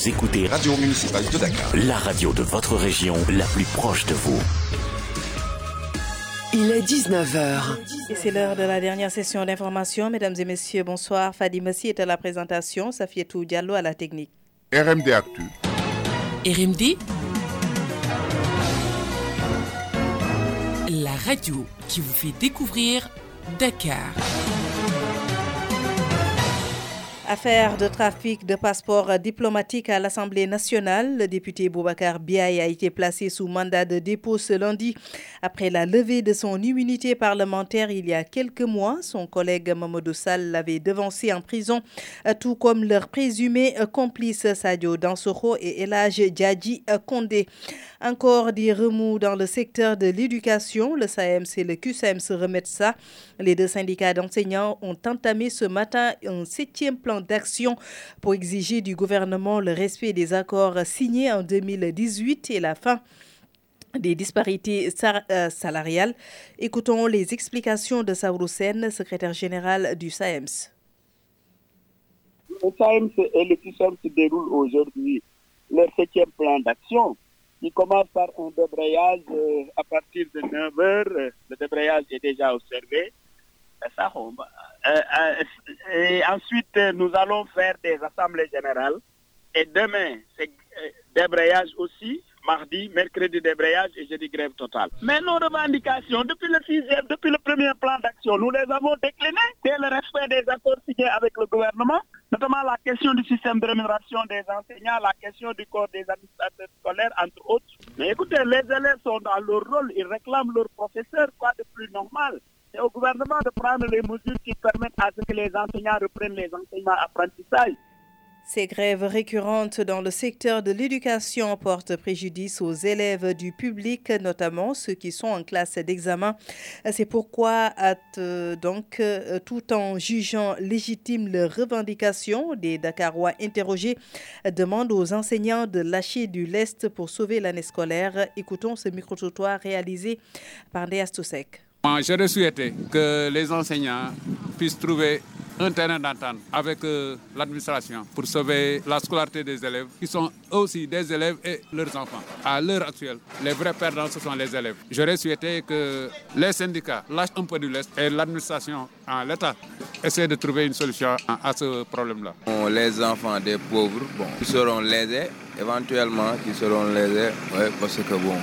Vous écoutez Radio Municipale de Dakar. la radio de votre région, la plus proche de vous. Il est 19h. Et c'est l'heure de la dernière session d'information. Mesdames et messieurs, bonsoir. Fadi Messi est à la présentation, Safietou Diallo à la technique. RMD Actu. RMD La radio qui vous fait découvrir Dakar. Affaire de trafic de passeports diplomatiques à l'Assemblée nationale. Le député Boubacar Biaye a été placé sous mandat de dépôt ce lundi après la levée de son immunité parlementaire il y a quelques mois. Son collègue Mamadou Sall l'avait devancé en prison, tout comme leur présumé complice Sadio Dansoro et Elage Djadji Kondé. Encore des remous dans le secteur de l'éducation. Le SAEMS et le QSAM se remettent ça. Les deux syndicats d'enseignants ont entamé ce matin un septième plan d'action pour exiger du gouvernement le respect des accords signés en 2018 et la fin des disparités salariales. Écoutons les explications de Saourou Sen, secrétaire général du SAEMS. Le SAEMS et le QSAM se déroulent aujourd'hui leur septième plan d'action qui commence par un débrayage euh, à partir de 9 heures. Le débrayage est déjà observé. Euh, euh, et ensuite, nous allons faire des assemblées générales. Et demain, c'est débrayage aussi. Mardi, mercredi débrayage et jeudi grève totale. Mais nos revendications, depuis le sixième, depuis le premier plan d'action, nous les avons déclinées. C'est le respect des accords signés avec le gouvernement, notamment la question du système de rémunération des enseignants, la question du corps des administrateurs scolaires, entre autres. Mais écoutez, les élèves sont dans leur rôle, ils réclament leur professeur, quoi de plus normal? C'est au gouvernement de prendre les mesures qui permettent à ce que les enseignants reprennent les enseignements apprentissage. Ces grèves récurrentes dans le secteur de l'éducation portent préjudice aux élèves du public, notamment ceux qui sont en classe d'examen. C'est pourquoi, donc, tout en jugeant légitime les revendications des Dakarois interrogés, demandent aux enseignants de lâcher du lest pour sauver l'année scolaire. Écoutons ce micro-trottoir réalisé par Toussek. J'aurais souhaité que les enseignants puissent trouver un terrain d'entente avec l'administration pour sauver la scolarité des élèves, qui sont aussi des élèves et leurs enfants. À l'heure actuelle, les vrais perdants, ce sont les élèves. J'aurais souhaité que les syndicats lâchent un peu du lest et l'administration, l'État, essaie de trouver une solution à ce problème-là. Les enfants des pauvres, bon, seront lésés, éventuellement, qui seront lésés, ouais, parce que bon,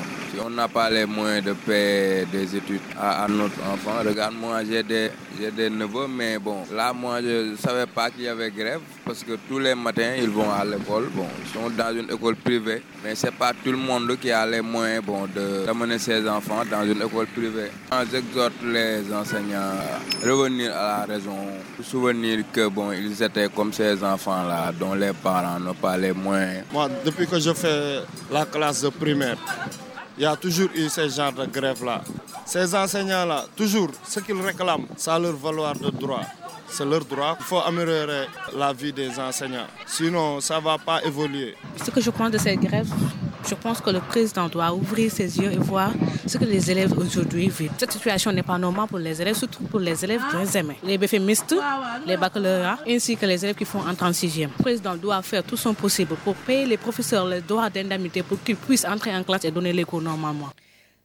on n'a pas les moyens de payer des études à, notre enfant, regarde, moi j'ai des, des neveux, mais bon, là moi je ne savais pas qu'il y avait grève parce que tous les matins ils vont à l'école. Bon, ils sont dans une école privée, mais c'est pas tout le monde qui a les moyens bon, d'amener ses enfants dans une école privée. J'exhorte les enseignants à revenir à la raison, souvenir que bon, ils étaient comme ces enfants-là dont les parents n'ont pas les moyens. Moi, depuis que je fais la classe de primaire, il y a toujours eu ce genre de grève-là. Ces enseignants-là, toujours, ce qu'ils réclament, ça leur valoir de droit. C'est leur droit. Il faut améliorer la vie des enseignants. Sinon, ça ne va pas évoluer. Ce que je pense de cette grève, je pense que le président doit ouvrir ses yeux et voir ce que les élèves aujourd'hui vivent. Cette situation n'est pas normale pour les élèves, surtout pour les élèves examen. Les BFMistes, les baccalauréats, ainsi que les élèves qui font en 36e. Le président doit faire tout son possible pour payer les professeurs les droits d'indemnité pour qu'ils puissent entrer en classe et donner les normalement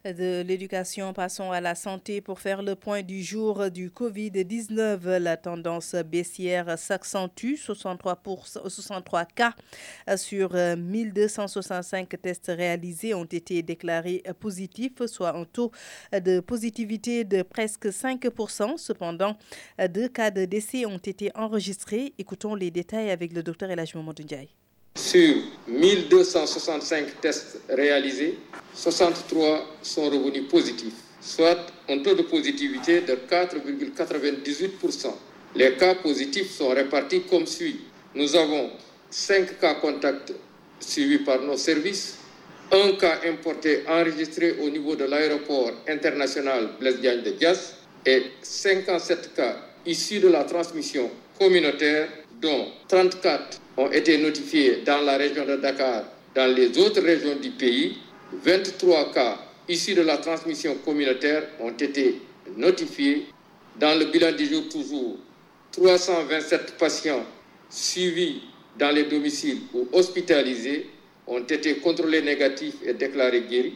de l'éducation, passons à la santé pour faire le point du jour du Covid-19. La tendance baissière s'accentue, 63, 63 cas sur 1265 tests réalisés ont été déclarés positifs, soit un taux de positivité de presque 5%. Cependant, deux cas de décès ont été enregistrés. Écoutons les détails avec le docteur Elaj Ndiaye. Sur 1265 tests réalisés, 63 sont revenus positifs, soit un taux de positivité de 4,98%. Les cas positifs sont répartis comme suit. Nous avons 5 cas contacts suivis par nos services, un cas importé enregistré au niveau de l'aéroport international Blaise de Dias et 57 cas issus de la transmission communautaire dont 34 ont été notifiés dans la région de Dakar, dans les autres régions du pays. 23 cas issus de la transmission communautaire ont été notifiés. Dans le bilan du jour toujours, 327 patients suivis dans les domiciles ou hospitalisés ont été contrôlés négatifs et déclarés guéris.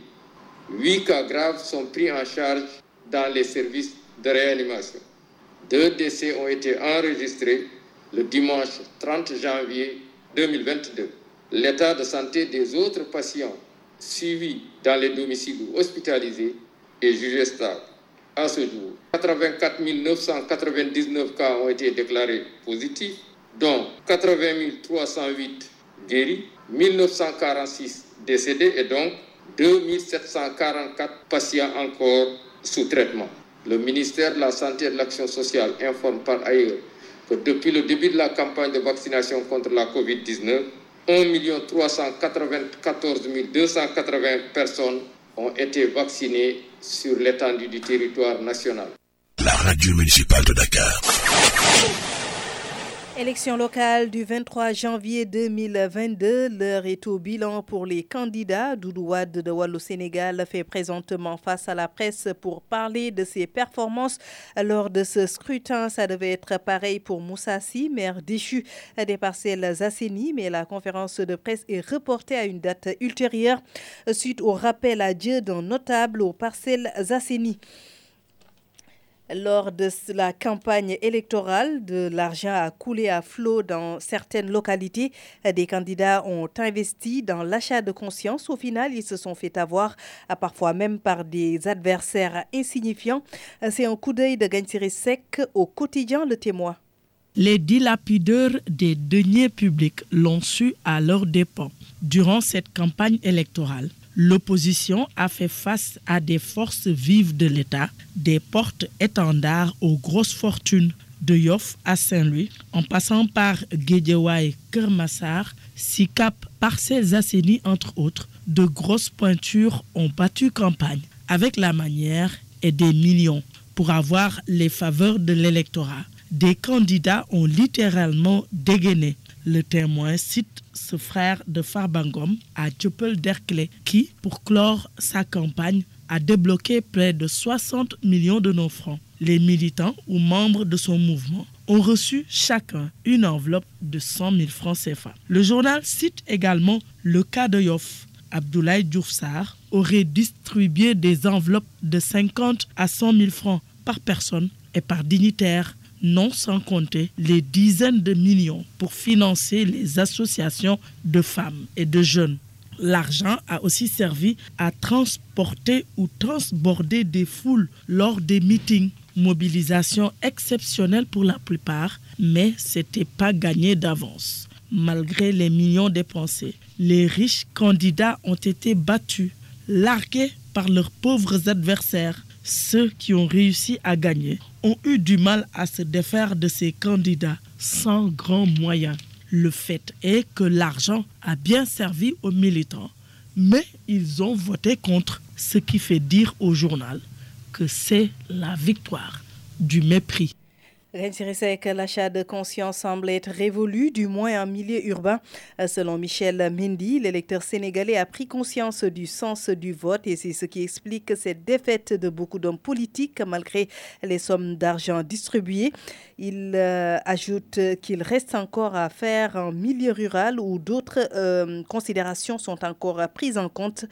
8 cas graves sont pris en charge dans les services de réanimation. Deux décès ont été enregistrés le dimanche 30 janvier 2022. L'état de santé des autres patients suivis dans les domiciles hospitalisés est jugé stable. À ce jour, 84 999 cas ont été déclarés positifs, dont 80 308 guéris, 1946 décédés et donc 2744 patients encore sous traitement. Le ministère de la Santé et de l'Action sociale informe par ailleurs que depuis le début de la campagne de vaccination contre la COVID-19, 1 394 280 personnes ont été vaccinées sur l'étendue du territoire national. La radio municipale de Dakar. Élection locale du 23 janvier 2022, l'heure est au bilan pour les candidats. Doudou Wade de Wallo Sénégal fait présentement face à la presse pour parler de ses performances lors de ce scrutin. Ça devait être pareil pour Moussassi, maire déchu des parcelles assainies, mais la conférence de presse est reportée à une date ultérieure suite au rappel à Dieu d'un notable aux parcelles assainies. Lors de la campagne électorale, de l'argent a coulé à flot dans certaines localités. Des candidats ont investi dans l'achat de conscience. Au final, ils se sont fait avoir, parfois même par des adversaires insignifiants. C'est un coup d'œil de Gansiri Sec au quotidien Le Témoin. Les dilapideurs des deniers publics l'ont su à leurs dépens durant cette campagne électorale l'opposition a fait face à des forces vives de l'État, des portes-étendards aux grosses fortunes de Yoff à Saint-Louis, en passant par Guédiawaye, Kermassar, Sikap, Parcelles Asseni, entre autres, de grosses pointures ont battu campagne avec la manière et des millions pour avoir les faveurs de l'électorat. Des candidats ont littéralement dégainé. Le témoin cite ce frère de Farbangom à Tupel Derkley qui, pour clore sa campagne, a débloqué près de 60 millions de nos francs. Les militants ou membres de son mouvement ont reçu chacun une enveloppe de 100 000 francs CFA. Le journal cite également le cas de Yoff. Abdoulaye Djoufsar aurait distribué des enveloppes de 50 à 100 000 francs par personne et par dignitaire non sans compter les dizaines de millions pour financer les associations de femmes et de jeunes. L'argent a aussi servi à transporter ou transborder des foules lors des meetings. Mobilisation exceptionnelle pour la plupart, mais ce n'était pas gagné d'avance. Malgré les millions dépensés, les riches candidats ont été battus, largués par leurs pauvres adversaires. Ceux qui ont réussi à gagner ont eu du mal à se défaire de ces candidats sans grands moyens. Le fait est que l'argent a bien servi aux militants, mais ils ont voté contre, ce qui fait dire au journal que c'est la victoire du mépris. Que l'achat de conscience semble être révolu, du moins en milieu urbain. Selon Michel Mendy, l'électeur sénégalais a pris conscience du sens du vote et c'est ce qui explique cette défaite de beaucoup d'hommes politiques malgré les sommes d'argent distribuées. Il euh, ajoute qu'il reste encore à faire en milieu rural où d'autres euh, considérations sont encore prises en compte.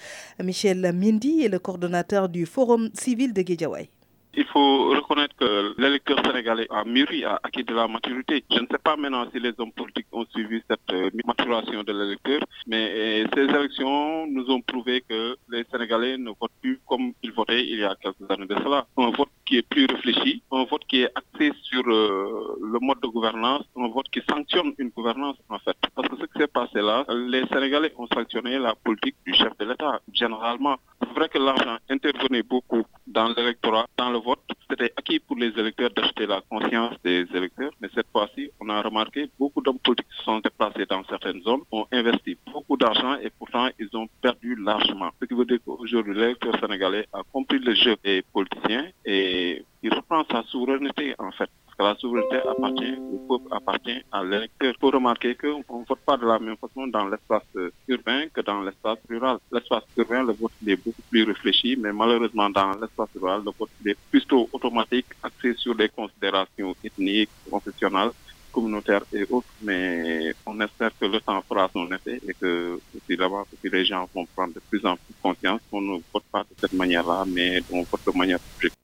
Michel Mendy est le coordonnateur du Forum civil de Guédiawaye. Il faut reconnaître que l'électeur sénégalais a mûri, a acquis de la maturité. Je ne sais pas maintenant si les hommes politiques ont suivi cette euh, maturation de l'électeur, mais euh, ces élections nous ont prouvé que les Sénégalais ne votent plus comme ils votaient il y a quelques années de cela. Un vote qui est plus réfléchi, un vote qui est axé sur euh, le mode de gouvernance, un vote qui sanctionne une gouvernance en fait. Parce que ce qui s'est passé là, les Sénégalais ont sanctionné la politique du chef de l'État, généralement. C'est vrai que l'argent intervenait beaucoup dans l'électorat, dans le vote. C'était acquis pour les électeurs d'acheter la conscience des électeurs, mais cette fois-ci, on a remarqué beaucoup d'hommes politiques se sont déplacés dans certaines zones, ont investi beaucoup d'argent et pourtant ils ont perdu largement. Ce qui veut dire qu'aujourd'hui, l'électeur sénégalais a compris le jeu des politiciens et il reprend sa souveraineté en fait la souveraineté appartient au peuple, appartient à l'électeur. Il faut remarquer qu'on ne vote pas de la même façon dans l'espace urbain que dans l'espace rural. L'espace urbain, le vote est beaucoup plus réfléchi, mais malheureusement dans l'espace rural, le vote est plutôt automatique, axé sur des considérations ethniques, professionnelles, communautaires et autres, mais on espère que le temps fera son effet et que là-bas, les gens vont prendre de plus en plus conscience qu'on ne vote pas de cette manière-là, mais on vote de manière objective.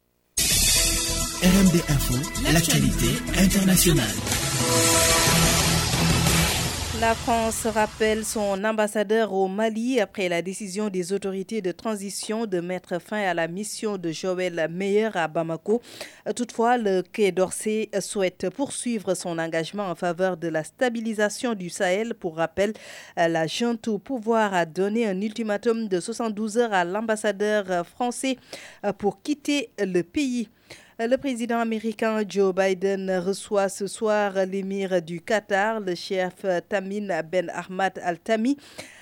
RMD Info, l'actualité internationale. La France rappelle son ambassadeur au Mali après la décision des autorités de transition de mettre fin à la mission de Joël Meyer à Bamako. Toutefois, le Quai d'Orsay souhaite poursuivre son engagement en faveur de la stabilisation du Sahel. Pour rappel, la junte au pouvoir a donné un ultimatum de 72 heures à l'ambassadeur français pour quitter le pays. Le président américain Joe Biden reçoit ce soir l'émir du Qatar, le chef Tamim Ben Ahmad Al-Thani,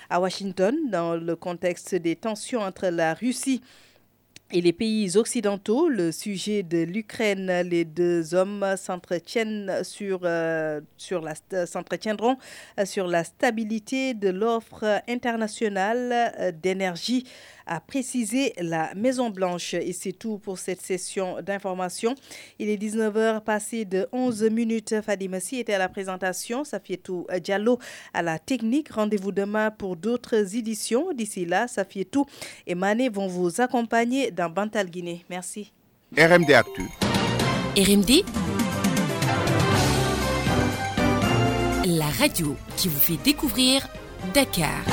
à Washington, dans le contexte des tensions entre la Russie et les pays occidentaux, le sujet de l'Ukraine, les deux hommes la, s'entretiendront sur la stabilité de l'offre internationale d'énergie a précisé la Maison-Blanche. Et c'est tout pour cette session d'information. Il est 19h passé de 11 minutes. Fadimassi était à la présentation. Safietou Diallo à la technique. Rendez-vous demain pour d'autres éditions. D'ici là, Safietou et Mané vont vous accompagner dans Bantal Guinée. Merci. RMD Actu. RMD La radio qui vous fait découvrir Dakar.